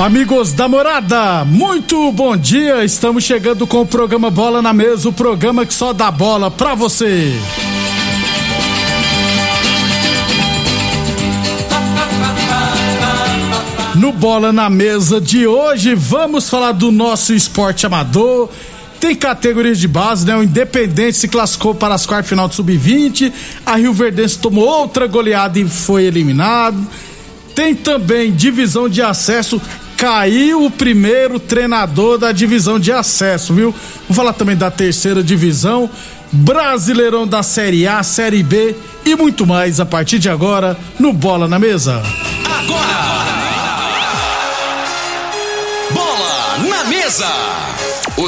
Amigos da morada, muito bom dia. Estamos chegando com o programa Bola na Mesa o programa que só dá bola pra você. No Bola na Mesa de hoje, vamos falar do nosso esporte amador. Tem categorias de base, né? O Independente se classificou para as quartas final do Sub-20. A Rio Verdense tomou outra goleada e foi eliminado. Tem também divisão de acesso. Caiu o primeiro treinador da divisão de acesso, viu? Vou falar também da terceira divisão, Brasileirão da Série A, Série B e muito mais a partir de agora no Bola na Mesa. Bola na mesa.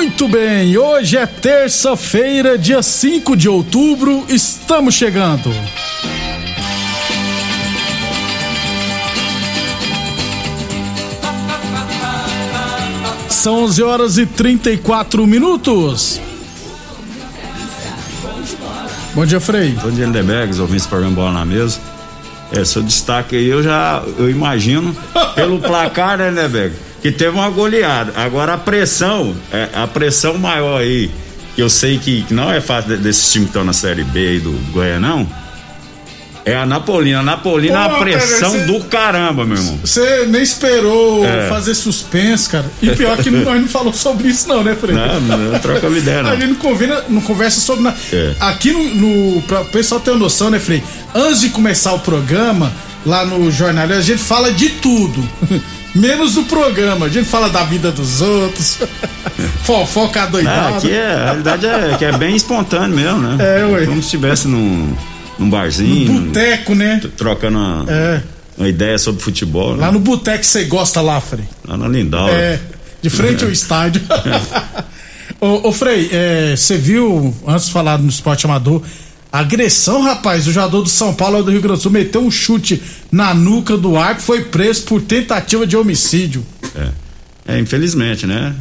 Muito bem, hoje é terça-feira, dia 5 de outubro, estamos chegando. São 11 horas e 34 minutos. Bom dia, Frei. Bom dia, Lindeberg, ouvindo esse programa Bola na Mesa. É, seu destaque aí, eu já, eu imagino, pelo placar, né, que teve uma goleada. Agora a pressão, é, a pressão maior aí, que eu sei que, não é fácil de- desses times que estão na Série B aí do Goianão, é a Napolina. A Napolina, Pô, a pressão cara, do caramba, meu irmão. Você nem esperou É. fazer suspense, cara. E pior que nós não falou sobre isso, não, né, Frei? Não, não troca ideia, não. A gente não, convina, não conversa sobre nada. É. Aqui no, no. Pra o pessoal ter uma noção, né, Frei? Antes de começar o programa, lá no jornal, a gente fala de tudo. Menos do programa. A gente fala da vida dos outros. Fofoca adoidada. aqui é, a realidade é que é bem espontâneo mesmo, né? É, ué. Como se estivesse num, num barzinho. No boteco, né? trocando uma, É. uma ideia sobre futebol. né? Lá no boteco você gosta lá, Frei. Lá na Lindau. É, de frente ao estádio. ô, ô, Frei, é, você viu, antes de falar no esporte amador, agressão, rapaz, o jogador do São Paulo do Rio Grande do Sul meteu um chute na nuca do arco, foi preso por tentativa de homicídio. É, é, infelizmente, né?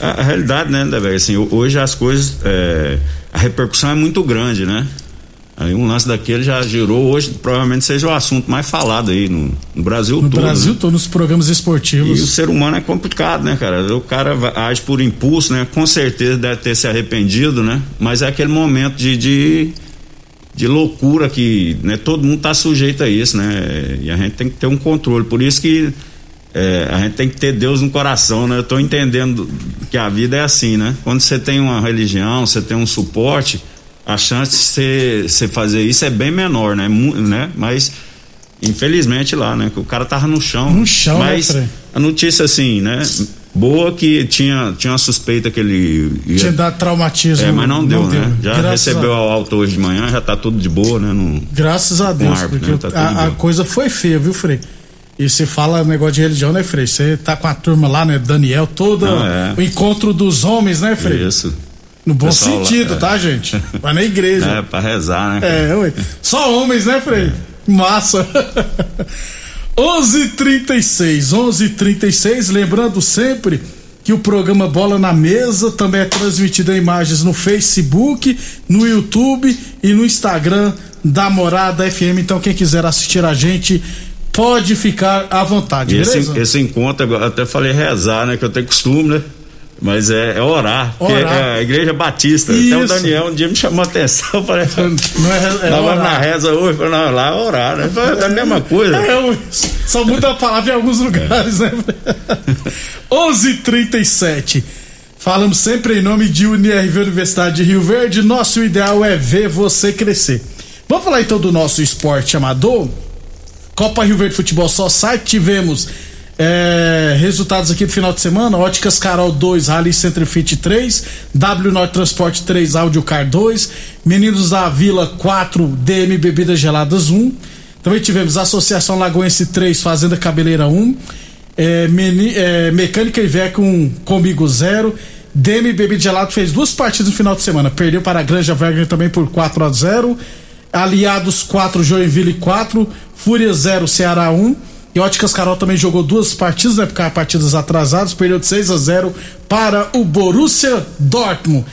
A, a realidade, né, Deber, assim, ho- hoje as coisas, é, a repercussão é muito grande, né? Aí um lance daquele já girou, hoje provavelmente seja o assunto mais falado aí no, no Brasil No todo. Brasil, né? tô nos programas E o esportivos. ser humano é complicado, né, cara? O cara age por impulso, né? Com certeza deve ter se arrependido, né? Mas é aquele momento de, de, de loucura que né, todo mundo tá sujeito a isso, né? E a gente tem que ter um controle. Por isso que é, a gente tem que ter Deus no coração, né? Eu tô entendendo que a vida é assim, né? Quando você tem uma religião, você tem um suporte, a chance de você, você fazer isso é bem menor, né? Né? Mas infelizmente lá, né? Que o cara tava no chão. No chão, né, Mas Frei? a notícia assim, né? Boa que tinha, tinha uma suspeita que ele ia Tinha dado traumatismo. é, mas não deu, né? Já Graças recebeu a, a alta hoje de manhã, já tá tudo de boa, né? Não, Graças a Deus, árbitro, porque né? Tá a, a coisa foi feia, viu, Frei? E você fala negócio de religião, né, Frei? Você tá com a turma lá, né? Daniel, todo Não, é. o encontro dos homens, né, Frei? Isso. No bom Pessoal lá, sentido, é. tá, gente? Vai na igreja. É, pra rezar, né? cara? É, ué. Só homens, né, Frei? Massa. 11:36, 11:36, lembrando sempre que o programa Bola na Mesa também é transmitido em imagens no Facebook, no YouTube e no Instagram da Morada FM. Então quem quiser assistir a gente pode ficar à vontade, Esse, beleza? esse encontro, eu até falei rezar, né? Que eu tenho costume, né? Mas é, é orar, Orar. é a igreja batista. Até o Isso. Daniel um dia me chamou a atenção. Falei, Não é, é orar. na reza hoje. Falei, não, lá é orar, né? Falei, É a mesma coisa. É, só muda a palavra em alguns lugares, né? 11:37. Falamos sempre em nome de UniRV Universidade de Rio Verde. Nosso ideal é ver você crescer. Vamos falar então do nosso esporte amador. Copa Rio Verde Futebol Só Site. Tivemos é, resultados aqui do final de semana: Óticas Carol 2, Rally Center Fit 3, W Norte Transporte 3, Audiocar 2, Meninos da Vila 4, DM Bebidas Geladas 1. Também tivemos Associação Lagoense 3, Fazenda Cabeleira 1, é, Meni- é, Mecânica Iveco 1, Comigo 0. DM Bebidas Gelado fez duas partidas no final de semana. Perdeu para a Granja Wagner também por 4 a 0 Aliados 4, Joinville 4, Fúria 0, Ceará 1. E Óticas Carol também jogou duas partidas, né? Porque partidas atrasadas, perdeu de 6 a 0 para o Borussia Dortmund.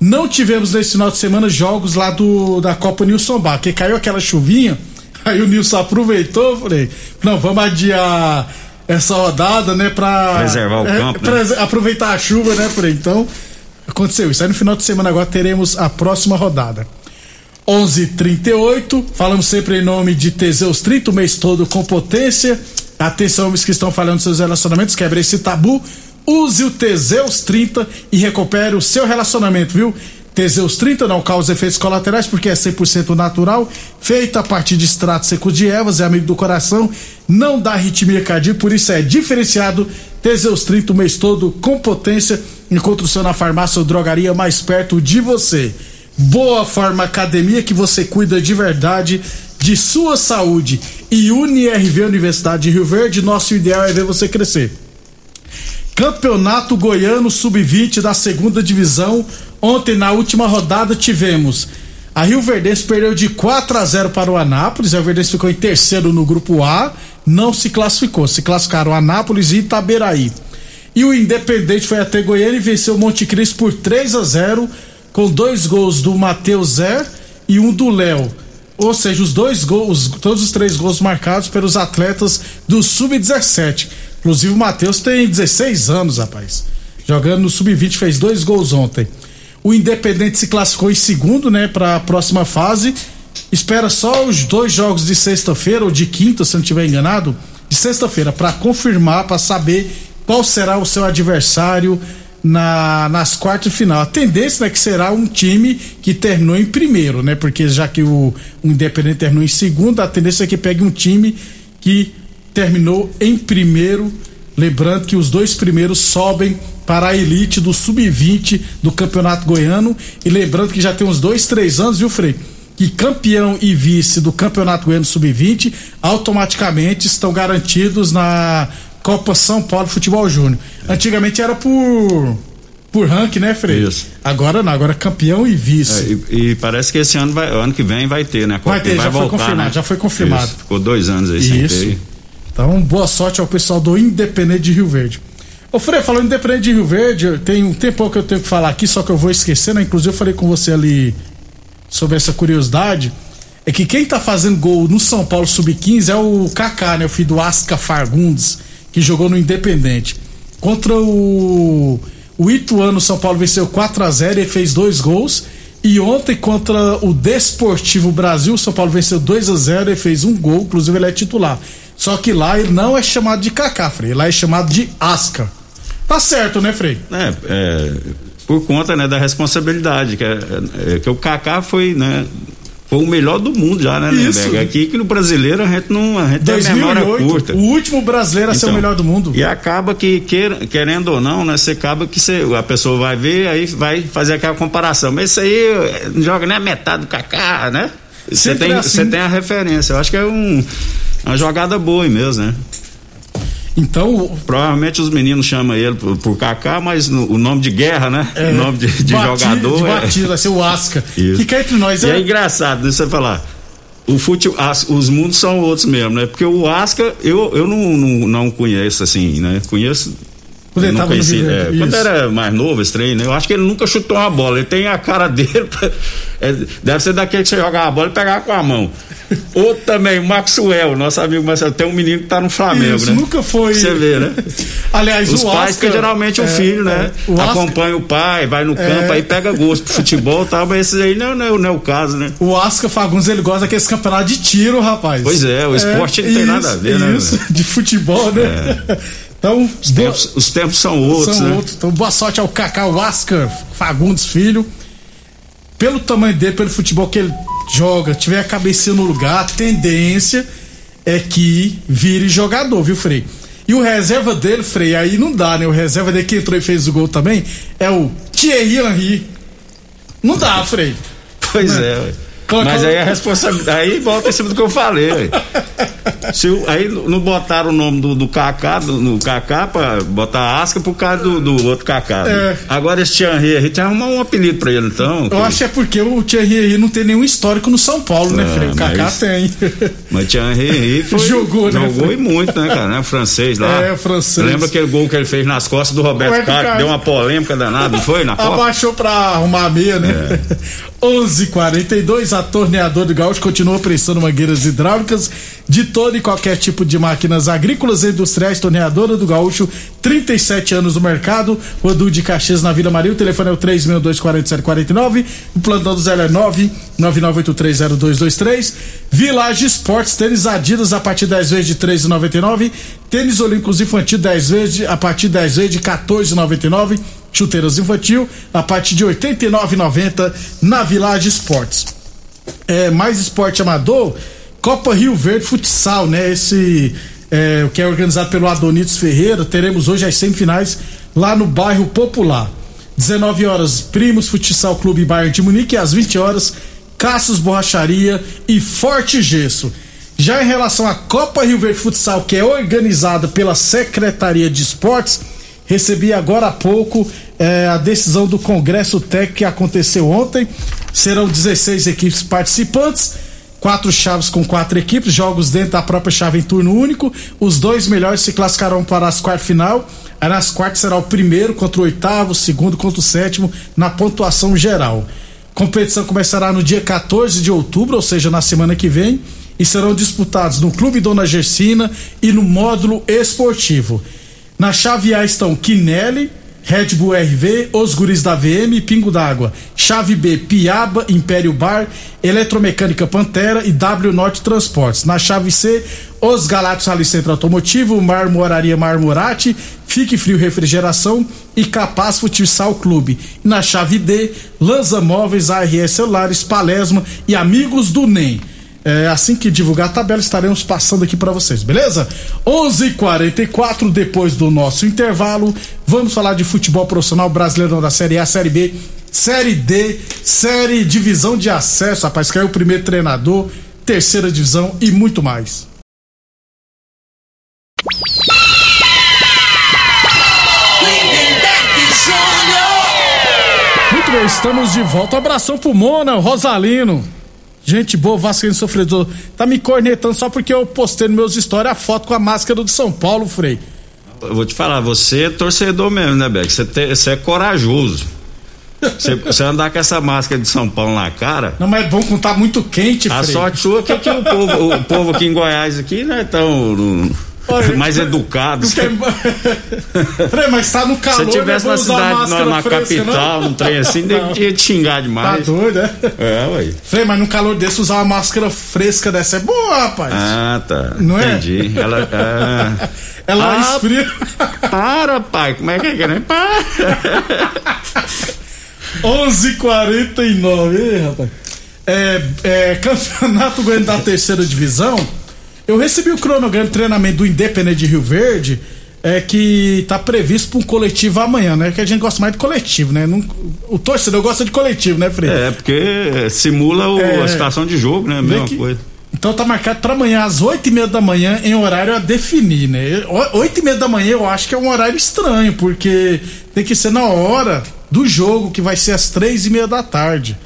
Não tivemos nesse final de semana jogos lá do da Copa Nilson Bar, que caiu aquela chuvinha, aí o Nilson aproveitou, falei, não, vamos adiar essa rodada, né, pra Preservar o é, campo, né? prese- aproveitar a chuva, né, falei, então aconteceu isso. Aí no final de semana agora teremos a próxima rodada. 11:38. Falamos sempre em nome de Teseus 30 o mês todo com potência. Atenção, homens que estão falando seus relacionamentos, quebre esse tabu. Use o Teseus 30 e recupere o seu relacionamento, viu? Teseus 30 não causa efeitos colaterais porque é 100% natural, feito a partir de extratos secos de ervas, é amigo do coração, não dá arritmia cardíaca, por isso é diferenciado. Teseus 30 o mês todo com potência. Encontre o seu na farmácia ou drogaria mais perto de você. Boa Forma Academia que você cuida de verdade de sua saúde. E UniRV Universidade de Rio Verde, nosso ideal é ver você crescer. Campeonato Goiano Sub-20 da segunda divisão. Ontem, na última rodada, tivemos. A Rio Verdense perdeu de 4 a 0 para o Anápolis. A Rio Verdense ficou em terceiro no grupo A. Não se classificou. Se classificaram Anápolis e Itaberaí. E o Independente foi até Goiânia e venceu o Monte Cristo por 3 a 0 com dois gols do Matheus Zé e um do Léo. Ou seja, os dois gols, todos os três gols marcados pelos atletas do Sub-17. Inclusive o Matheus tem 16 anos, rapaz. Jogando no Sub-20, fez dois gols ontem. O Independente se classificou em segundo, né, para a próxima fase. Espera só os dois jogos de sexta-feira ou de quinta, se não estiver enganado, de sexta-feira, para confirmar, para saber qual será o seu adversário na, nas quartas de final. A tendência é que será um time que terminou em primeiro, né? Porque já que o, o Independente terminou em segundo, a tendência é que pegue um time que terminou em primeiro. Lembrando que os dois primeiros sobem para a elite do sub-20 do Campeonato Goiano. E lembrando que já tem uns dois, três anos, viu, Frei? Que campeão e vice do Campeonato Goiano Sub-20 automaticamente estão garantidos na Copa São Paulo Futebol Júnior. Antigamente era por por ranking, né, Frei? Isso. Agora não, agora campeão e vice. É, e, e parece que esse ano, vai, ano que vem vai ter, né? Vai ter, já foi voltar, confirmado, né? já foi confirmado. Isso, ficou dois anos aí sem Isso. ter. Então, boa sorte ao pessoal do Independente de Rio Verde. Ô, Frei, falando Independente de Rio Verde, tem um tempão que eu tenho que falar aqui, só que eu vou esquecer, né? Inclusive, eu falei com você ali sobre essa curiosidade. É que quem tá fazendo gol no São Paulo Sub-15 é o Kaká, né? O filho do Asca Fargundes, que jogou no Independente. Contra o, o Ituano, São Paulo venceu 4 a 0 e fez dois gols. E ontem, contra o Desportivo Brasil, São Paulo venceu 2 a 0 e fez um gol, inclusive ele é titular. Só que lá ele não é chamado de Kaká, Frei, lá é chamado de Asca. Tá certo, né, Frei? É, é, por conta né, da responsabilidade, que, é, é, que o Kaká foi, né, foi o melhor do mundo já, né, Isso. Aqui que no brasileiro a gente não a gente tem a 2008, curta. o último brasileiro a ser o Então, melhor do mundo. E acaba que, querendo ou não, né? Você acaba que cê, a pessoa vai ver, aí vai fazer aquela comparação. Mas isso aí eh, não joga nem a metade do Kaká, né? Você tem, é assim. você tem a referência. Eu acho que é um, uma jogada boa aí mesmo, né? Então, Provavelmente os meninos chamam ele por, por Kaká, mas no- o nome de guerra, né? é, o nome de, de bati- jogador. De é- batida, vai ser o Asca. Isso. Cá entre nós E é é. engraçado, deixa você falar. o fute, as- os mundos são outros mesmo, né? Porque o Asca, eu, eu não, não, não conheço assim, né? Conheço. Quando ele tava Rio é, quando isso. era mais novo esse trem, né? Eu acho que ele nunca chutou uma bola. Ele tem a cara dele. é, deve ser daquele que você jogar a bola e pegar com a mão. Outro também, o Maxwell, nosso amigo Marcelo. Tem um menino que tá no Flamengo, Isso, né? nunca foi. Você vê, né? Aliás, Os o pais, Oscar, que geralmente o é, filho, né? é, o Oscar- Acompanha o pai, vai no campo, aí pega gosto pro futebol e tal, mas esses aí não, não, é- não é o caso, né? O Oscar Fagundes, ele gosta daqueles campeonatos de tiro, rapaz. Pois é, o esporte não tem nada a ver, né, Isso, de futebol, né? Então, Os tempos, os tempos são outros, são né? outros. Então, boa sorte ao Kaká Oscar Fagundes Filho. Pelo tamanho dele, pelo futebol que ele joga, tiver a cabecinha no lugar, a tendência é que vire jogador, viu, Frei? E o reserva dele, Frei, aí não dá, né? O reserva dele que entrou e fez o gol também é o Thierry Henry. Não dá, Frei. Pois é, ué. Coloca- Mas aí a responsabilidade. Aí volta em cima do que eu falei, ué. Se aí não botaram o nome do, do Kaká, do, no Kaká, pra botar asca por causa do, do outro Kaká. né? É. Agora esse Thierry, a gente arrumar um apelido pra ele, então. Eu acho que é porque o Thierry não tem nenhum histórico no São Paulo, né, Ah, Frei? O Kaká mas- tem. Mas Thierry foi, Jogou, né, Jogou e muito, né, cara? Né? O francês lá. É, o francês. Lembra aquele gol que ele fez nas costas do Roberto Carlos? que. Deu uma polêmica danada, não foi? Na Copa? Abaixou pra arrumar a meia, né? É. 11:42 a torneadora do Gaúcho continua prestando mangueiras hidráulicas de todo e qualquer tipo de máquinas agrícolas e industriais. Torneadora do Gaúcho, 37 anos no mercado. Rodu de Caxias na Vila Maria. O telefone é o 3624749. O plantão do Zé é 999830223. Village Esportes, tênis Adidas a partir 10 vezes de 3,99. Tênis Olímpicos Infantil 10 vezes de, a partir 10 vezes de 14,99. Chuteiras infantil a partir de R$ 89,90 na Village Esportes. É, mais esporte amador, Copa Rio Verde Futsal, né? Esse é, que é organizado pelo Adonitos Ferreira. Teremos hoje as semifinais lá no bairro Popular. 19 horas, Primos Futsal Clube Bayern de Munique. E às 20 horas, Caços Borracharia e Forte Gesso. Já em relação à Copa Rio Verde Futsal, que é organizada pela Secretaria de Esportes, recebi agora há pouco eh, a decisão do Congresso Técnico que aconteceu ontem. Serão 16 equipes participantes, quatro chaves com quatro equipes, jogos dentro da própria chave em turno único. Os dois melhores se classificarão para as quartas final. Aí nas quartas será o primeiro contra o oitavo, o segundo contra o sétimo na pontuação geral. Competição começará no dia 14 de outubro, ou seja, na semana que vem, e serão disputados no Clube Dona Gersina e no módulo esportivo. Na chave A estão Quinelli, Red Bull RV, Os Guris da VM Pingo d'Água. Chave B, Piaba, Império Bar, Eletromecânica Pantera e W Norte Transportes. Na chave C, Os Galácticos Rally Centro Automotivo, Marmoraria Marmorate, Fique Frio Refrigeração e Capaz Futsal Clube. Na chave D, Lanza Móveis, ARS Celulares, Palesma e Amigos do NEM. É, assim que divulgar a tabela, estaremos passando aqui para vocês, beleza? 11:44 depois do nosso intervalo, vamos falar de futebol profissional brasileiro da Série A, Série B, Série D, Série Divisão de Acesso, rapaz, caiu o primeiro treinador, terceira divisão e muito mais. Muito bem, estamos de volta. Um abração pro Mona, Rosalino. Gente boa, Vascaíno sofredor. Tá me cornetando só porque eu postei nos meus stories a foto com a máscara do São Paulo, Frei. Eu vou te falar, você é torcedor mesmo, né, Beck? Você, te- você é corajoso. Você, você andar com essa máscara de São Paulo na cara. Não, mas é bom quando tá muito quente, A Frei. sorte sua é que, que o, povo, o povo aqui em Goiás aqui, né, tão no- mais educado. Se Frei, mas tá no calor, você tivesse né? na cidade, na, na fresca, capital, não? num trem assim, Não. ia te xingar Tá demais. doido, né? É, ué. Frei, mas num calor desse usar uma máscara fresca dessa é boa, rapaz. Ah, tá. Não é? Entendi. Ela. ah. Ela Ah, esfria. Para, pai. Como é que é que nem? Para. 11:49, hein, rapaz? É, é, campeonato Goiano da terceira divisão. Eu recebi o cronograma de treinamento do Independente de Rio Verde, é que tá previsto para um coletivo amanhã, né? Que a gente gosta mais de coletivo, né? Não- o torcedor gosta de coletivo, né, Frei? É, porque simula o- É. a situação de jogo, né? Mesma que- coisa. Então tá marcado para amanhã às oito e meia da manhã em horário a definir, né? Oito e meia da manhã eu acho que é um horário estranho, porque tem que ser na hora do jogo, que vai ser às três e meia da tarde.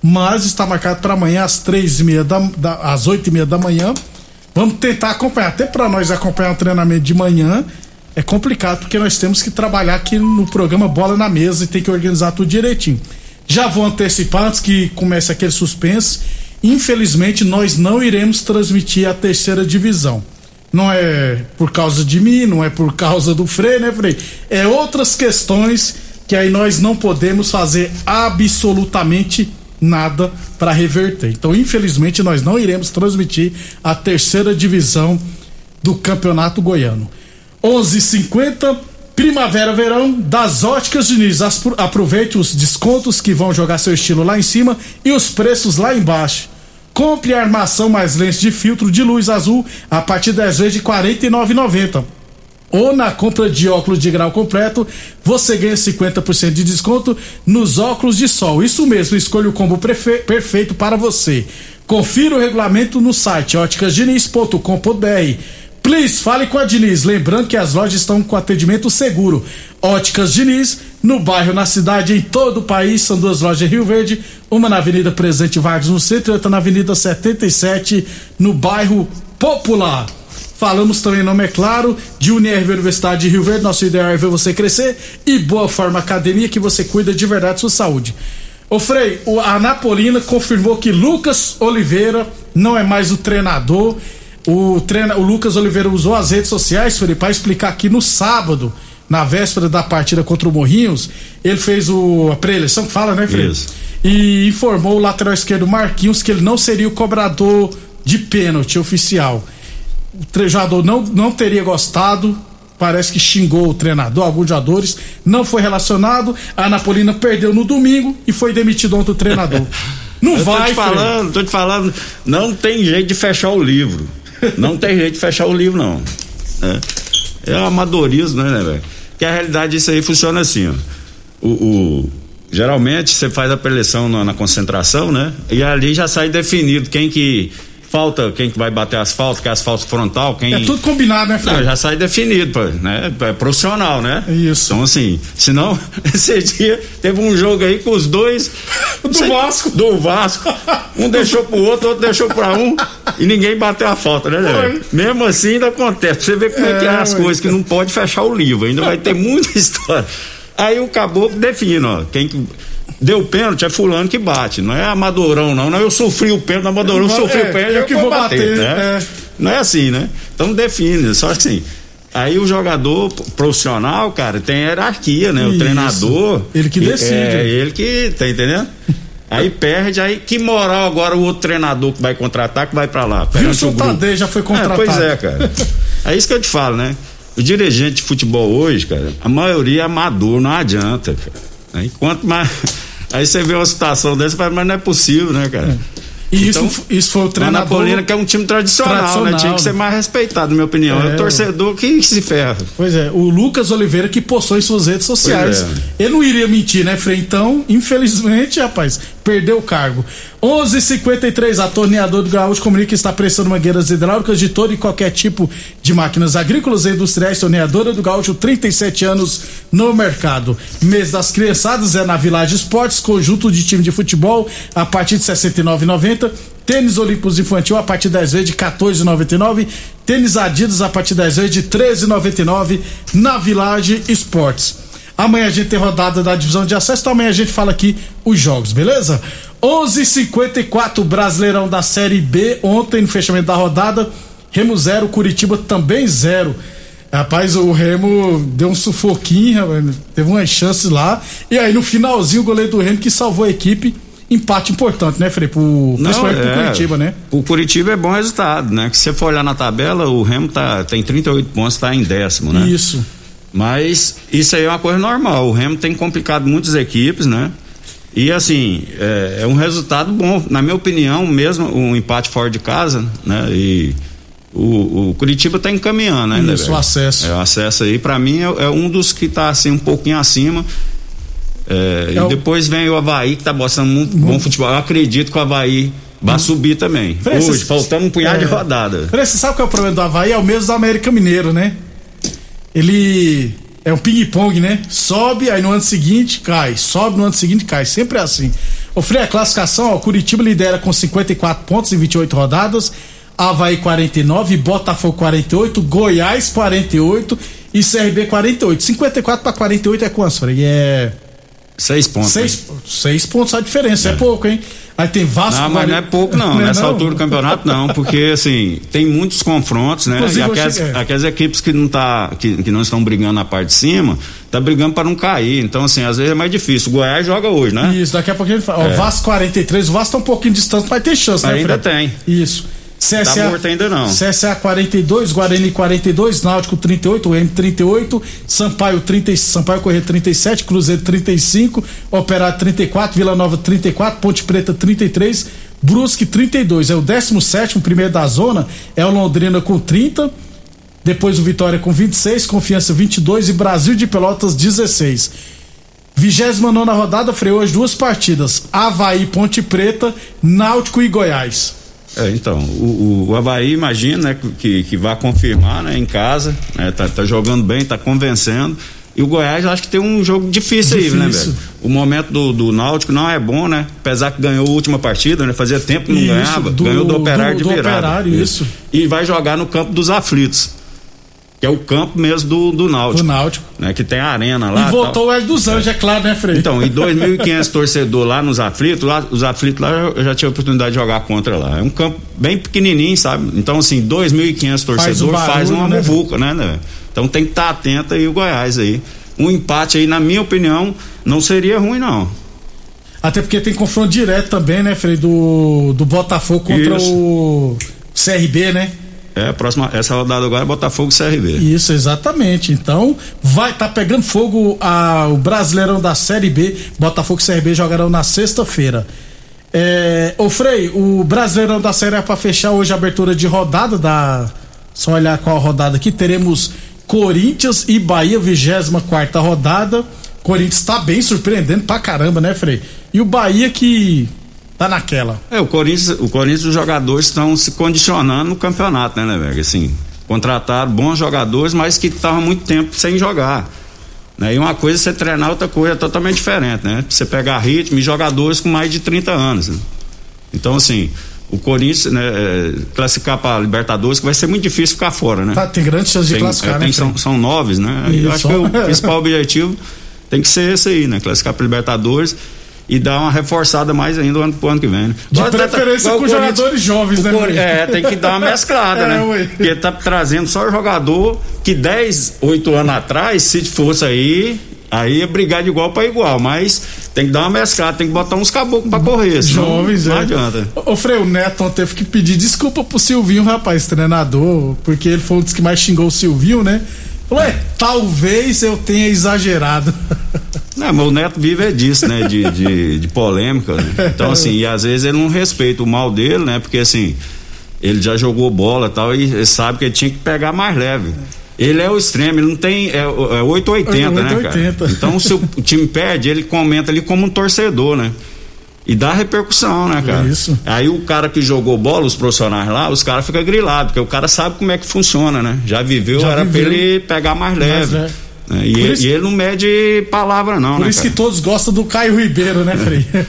mas está marcado para amanhã às três e meia da, da, às oito e meia da manhã. Vamos tentar acompanhar. Até para nós acompanhar o treinamento de manhã é complicado porque nós temos que trabalhar aqui no programa Bola na Mesa e tem que organizar tudo direitinho. Já vou antecipar antes que comece aquele suspense. Infelizmente, nós não iremos transmitir a terceira divisão. Não é por causa de mim, não é por causa do Frei, né, Frei? É outras questões que aí nós não podemos fazer absolutamente nada para reverter. Então, infelizmente, nós não iremos transmitir a terceira divisão do Campeonato Goiano. 11:50 Primavera Verão das Óticas Diniz. Aproveite os descontos que vão jogar seu estilo lá em cima e os preços lá embaixo. Compre a armação mais lentes de filtro de luz azul a partir das 10 vezes de R$ 49,90 ou na compra de óculos de grau completo, você ganha 50% de desconto nos óculos de sol. Isso mesmo, escolha o combo perfeito para você. Confira o regulamento no site óticasdiniz.com.br. Please, fale com a Diniz. Lembrando que as lojas estão com atendimento seguro. Óticas Diniz, no bairro, na cidade, em todo o país. São duas lojas em Rio Verde, uma na Avenida Presidente Vargas, no centro, e outra na Avenida 77, no bairro Popular. Falamos também, nome é claro, de Unirv Universidade de Rio Verde. Nosso ideal é ver você crescer e Boa Forma Academia, que você cuida de verdade da sua saúde. Ô Frei, a Napolina confirmou que Lucas Oliveira não é mais o treinador o, treina, o Lucas Oliveira usou as redes sociais, para explicar que no sábado, na véspera da partida contra o Morrinhos, ele fez o, a pré-eleição que fala, né, Fred? Isso. E informou o lateral esquerdo Marquinhos que ele não seria o cobrador de pênalti oficial. O treinador não, não teria gostado, parece que xingou o treinador, alguns jogadores, não foi relacionado. A Napolina perdeu no domingo e foi demitido ontem o treinador. Não Eu vai, tô te falando, Fred. tô te falando, não tem jeito de fechar o livro. Não tem jeito de fechar o livro, não. É, é amadorismo, né, né, velho? Que a realidade disso aí funciona assim, ó. O, o, geralmente você faz a preleção na, na, concentração, né? E ali já sai definido quem que falta, quem que vai bater asfalto, que é asfalto frontal, quem. É tudo combinado, né, Não, já sai definido, né? É profissional, né? Isso. Então, assim, senão, esse dia teve um jogo aí com os dois. do Vasco. Do Vasco. Um deixou pro outro, outro deixou pra um e ninguém bateu a falta, né, né? Mesmo assim ainda acontece. Você vê como é, é que é as coisas, que não pode fechar o livro, ainda vai ter muita história. Aí o caboclo define, ó, quem que deu pênalti, é fulano que bate, não é amadorão, não. Não, eu sofri o pênalti, amadorão eu, sofri é, o pênalti, eu, que vou bater, bater né? É. Não é assim, né? Então define, só assim. Aí o jogador profissional, cara, tem hierarquia, né? Isso. O treinador. Ele que decide. É, ele que, tá entendendo? Aí perde, aí que moral agora o outro treinador que vai contratar que vai para lá. Wilson Tadei já foi contratado. É, pois é, cara. é isso que eu te falo, né? O dirigente de futebol hoje, cara, a maioria é amador, não adianta, cara. Enquanto mais. Aí você vê uma situação dessa, mas não é possível, né, cara? É. E então, isso, isso foi o treinador. Napolina, que é um time tradicional, né? tradicional né? Tinha que ser mais respeitado, na minha opinião. É, é o torcedor que, se ferra. Pois é, o Lucas Oliveira que postou em suas redes sociais. É. Ele não iria mentir, né? Então, infelizmente, rapaz, perdeu o cargo. 11:53 a torneador do Gaúcho comunica que está prestando mangueiras hidráulicas de todo e qualquer tipo de máquinas agrícolas e industriais. Torneadora do Gaúcho, 37 anos no mercado. Mês das criançadas é na Village Esportes, conjunto de time de futebol a partir de 69,90. Tênis Olímpicos Infantil a partir das vezes de 14,99. Tênis Adidas a partir das vezes de 13,99 na Village Esportes. Amanhã a gente tem rodada da divisão de acesso, então amanhã a gente fala aqui os jogos, beleza? 11:54 Brasileirão da Série B. Ontem, no fechamento da rodada, Remo 0, Curitiba também 0. Rapaz, o Remo deu um sufoquinho, teve umas chances lá. E aí, no finalzinho, o goleiro do Remo que salvou a equipe. Empate importante, né, Frei? Pro, principalmente é, pro Curitiba, né? O Curitiba é bom resultado, né? Que se você for olhar na tabela, o Remo tá, tem 38 pontos, tá em décimo, né? Isso. Mas isso aí é uma coisa normal. O Remo tem complicado muitas equipes, né? E assim, é, é, um resultado bom. Na minha opinião, mesmo um empate fora de casa, né? E o, o Curitiba está encaminhando, né? Isso, o acesso. É, o acesso aí, para mim, é, é, um dos que está assim, um pouquinho acima. É, e o... depois vem o Havaí, que está mostrando muito, muito bom futebol. Eu acredito que o Havaí vai hum. subir também. Hoje, faltando um punhado de é. rodada. Frei, você sabe qual é o problema do Havaí? É o mesmo do América Mineiro, né? Ele é um ping-pong, né? Sobe, aí no ano seguinte cai, sobe no ano seguinte cai, sempre é assim. O Frei, a classificação, ó, Curitiba lidera com 54 pontos em 28 rodadas, Havaí 49, Botafogo 48, Goiás 48 e CRB 48. 54 para 48 é quanto, Frei? É. Seis pontos. Seis, seis pontos a diferença, é. é. pouco, hein? Aí tem Vasco. Não, mas não é pouco, não. não é Nessa não? altura do campeonato, não, porque assim, tem muitos confrontos, né? Inclusive, e aquelas, aquelas, equipes que não, tá, que, que não estão brigando na parte de cima, tá brigando para não cair. Então, assim, às vezes é mais difícil. O Goiás joga hoje, né? Isso, daqui a pouco gente fala. É. O Vasco 43, o Vasco tá um pouquinho distante, mas tem chance, né? Ainda tem. Isso. CSA, tá morto ainda não. CSA 42, Guarani 42, Náutico 38, M 38, Sampaio 30, Sampaio Correia 37, Cruzeiro 35, Operário 34, Vila Nova 34, Ponte Preta 33, Brusque 32. É o 17 primeiro da zona, é o Londrina com 30, depois o Vitória com 26, Confiança 22 e Brasil de Pelotas 16. 29 rodada, freou as duas partidas: Havaí, Ponte Preta, Náutico e Goiás. É, então, o, o, o Havaí imagina né, que, que vai confirmar né, em casa, né, tá, tá jogando bem, tá convencendo. E o Goiás acho que tem um jogo difícil, difícil. aí, né, velho? O momento do, do Náutico não é bom, né? Apesar que ganhou a última partida, né? Fazia tempo que não isso, ganhava. Do, ganhou do Operário do, de virada. Operário, isso. E vai jogar no campo dos aflitos que é o campo mesmo do, do Náutico. Do Náutico. Né, que tem a arena lá. E voltou o Hélio dos Anjos, é. é claro, né, Frei? Então, e 2.500 torcedores lá nos aflitos, lá, os aflitos lá eu já tive a oportunidade de jogar contra lá. É um campo bem pequenininho, sabe? Então, assim, 2.500 torcedores faz, faz uma né, muvuca, né, né? Então tem que estar tá atento aí o Goiás aí. Um empate aí, na minha opinião, não seria ruim, não. Até porque tem confronto direto também, né, Frei? Do, do Botafogo contra Isso. o CRB, né? É, próxima, essa rodada agora é Botafogo CRB. Isso, exatamente. Então, vai tá pegando fogo a, o Brasileirão da Série B. Botafogo e CRB jogarão na sexta-feira. É, ô Frei, o Brasileirão da Série é para fechar hoje a abertura de rodada da. Só olhar qual rodada aqui. Teremos Corinthians e Bahia, 24 rodada. Corinthians tá bem surpreendendo pra caramba, né, Frei? E o Bahia que tá naquela. É, o Corinthians, o Corinthians os jogadores estão se condicionando no campeonato, né, né, velho? Assim, contrataram bons jogadores, mas que estavam muito tempo sem jogar. Né? E uma coisa é você treinar, outra coisa é totalmente diferente, né? Você pegar ritmo e jogadores com mais de 30 anos. Né? Então, assim, o Corinthians né, é, classificar para Libertadores, que vai ser muito difícil ficar fora, né? Tá, tem grandes chances de classificar, é, tem, né? São, são nove, né? Eu acho que o principal objetivo tem que ser esse aí, né? Classificar para Libertadores e dar uma reforçada mais ainda ano, pro ano que vem. Né? De Mas preferência tá, com jogadores jovens, né? É, tem que dar uma mesclada, é, né? Ué. Porque tá trazendo só jogador que 10, 8 anos atrás, se fosse aí, aí ia brigar de igual para igual, mas tem que dar uma mesclada, tem que botar uns caboclos para correr. Jovens, não é. adianta. O Freio Neto teve que pedir desculpa pro Silvinho, rapaz, treinador, porque ele foi um dos que mais xingou o Silvinho, né? Falou, é, talvez eu tenha exagerado. Não, mas o Neto vive é disso, né? De, de, de polêmica. Né? Então, assim, e às vezes ele não respeita o mal dele, né? Porque assim, ele já jogou bola e tal, e sabe que ele tinha que pegar mais leve. Ele é o extremo, ele não tem. É, é 880, 880, né, cara? Então, se o time perde, ele comenta ali como um torcedor, né? E dá repercussão, né, cara? Isso. Aí o cara que jogou bola, os profissionais lá, os caras ficam grilados, porque o cara sabe como é que funciona, né? Já viveu, Já era viveu. pra ele pegar mais leve. Mais leve. É, e, ele, isso, e, ele, não mede palavra, não, Por né, isso cara? que todos gostam do Caio Ribeiro, né, Frei?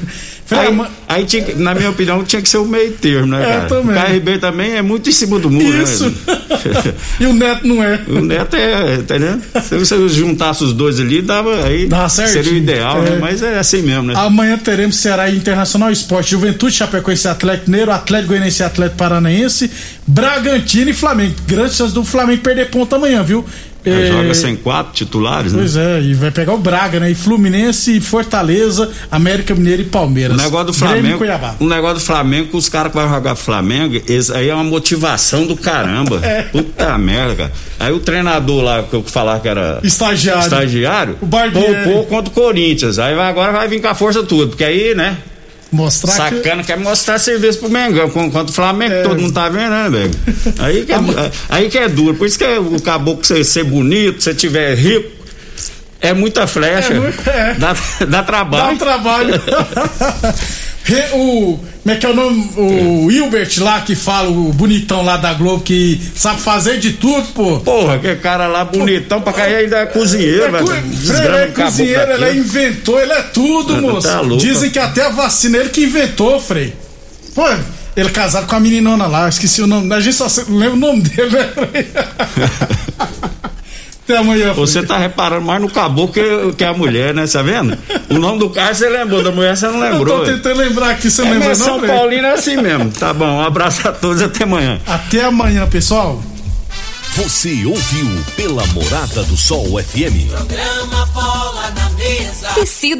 aí, aí tinha, na minha opinião, tinha que ser o meio termo, né, é, cara? Também. O Ribeiro também é muito em cima do muro, né? Isso. né? e o Neto não é. O Neto é, entendeu? Se você juntasse os dois ali, dava aí. Dava certo. Seria o ideal, né? é. né? Mas é assim mesmo, né? Amanhã teremos Ceará Internacional Esporte, Juventude, Chapecoense, Atlético Mineiro, Atlético Goianiense, Atlético Paranaense, Bragantino e Flamengo. Grande chance do Flamengo perder ponto amanhã, viu? É, joga sem quatro titulares, pois né? Pois é, e vai pegar o Braga, né? E Fluminense, Fortaleza, América Mineiro e Palmeiras. O negócio do Flamengo. O negócio do Flamengo, os caras que vão jogar Flamengo, aí é uma motivação do caramba. é. Puta merda, cara. Aí o treinador lá, que eu falar que era. Estagiário. Estagiário. O Barbieri. Poupou contra o Corinthians. Aí agora vai vir com a força tudo, porque aí, né? Mostrar Sacana, que... quer mostrar serviço pro Mengão, contra o Flamengo, é. todo mundo tá vendo, né, velho? Aí que é, aí que é duro. Por isso que é o caboclo ser, ser bonito, se tiver rico, é muita flecha. É, é. Dá, dá trabalho. Dá um trabalho. o. Como é que é o nome? O Hilbert lá que fala, o bonitão lá da Globo, que sabe fazer de tudo, pô. Porra, que cara lá bonitão pra cair ainda é cozinheiro, É, velho. Freire é cozinheiro, ele é inventor, ele é tudo, Ah, moço. tá louco. Dizem que até a vacina ele que inventou, Frei. Pô, ele é casado com a meninona lá, esqueci o nome. A gente só lembra o nome dele, né, Frei? Até amanhã. Você tá reparando mais no caboclo que, que a mulher, né? Tá vendo? O nome do cara você lembrou, da mulher você não Eu lembrou. tô velho. tentando lembrar aqui, você É, lembra não, São? Paulino é assim mesmo. Tá bom, um abraço a todos e até amanhã. Até amanhã, pessoal. Você ouviu pela Morada do Sol FM. Programa Bola na Mesa. Tecido